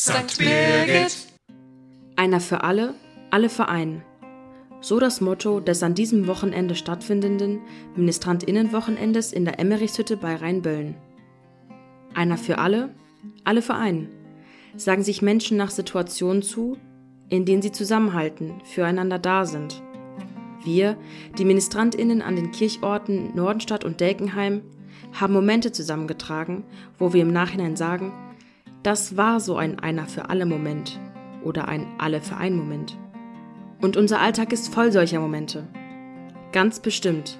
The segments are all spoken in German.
St. Birgit. Einer für alle, alle für einen. So das Motto des an diesem Wochenende stattfindenden Ministrantinnenwochenendes in der Emmerichshütte bei Rheinböllen. Einer für alle, alle für einen, sagen sich Menschen nach Situationen zu, in denen sie zusammenhalten, füreinander da sind. Wir, die Ministrantinnen an den Kirchorten Nordenstadt und Delkenheim, haben Momente zusammengetragen, wo wir im Nachhinein sagen, das war so ein Einer für alle Moment oder ein Alle für ein Moment. Und unser Alltag ist voll solcher Momente. Ganz bestimmt.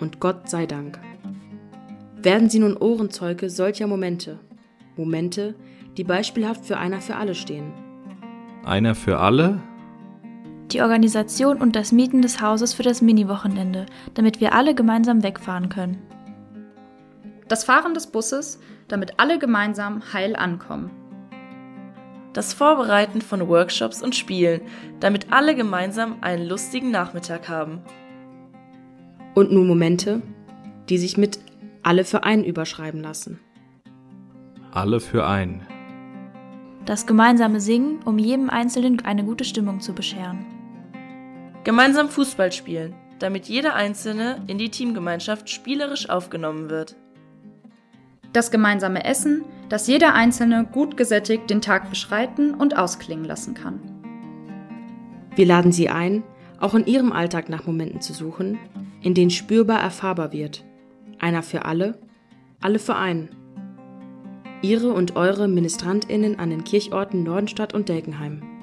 Und Gott sei Dank. Werden Sie nun Ohrenzeuge solcher Momente. Momente, die beispielhaft für einer für alle stehen. Einer für alle? Die Organisation und das Mieten des Hauses für das Mini-Wochenende, damit wir alle gemeinsam wegfahren können. Das Fahren des Busses, damit alle gemeinsam heil ankommen. Das Vorbereiten von Workshops und Spielen, damit alle gemeinsam einen lustigen Nachmittag haben. Und nun Momente, die sich mit alle für einen überschreiben lassen. Alle für einen. Das gemeinsame Singen, um jedem Einzelnen eine gute Stimmung zu bescheren. Gemeinsam Fußball spielen, damit jeder Einzelne in die Teamgemeinschaft spielerisch aufgenommen wird. Das gemeinsame Essen, dass jeder Einzelne gut gesättigt den Tag beschreiten und ausklingen lassen kann. Wir laden Sie ein, auch in Ihrem Alltag nach Momenten zu suchen, in denen spürbar erfahrbar wird. Einer für alle, alle für einen. Ihre und eure Ministrantinnen an den Kirchorten Nordenstadt und Delkenheim.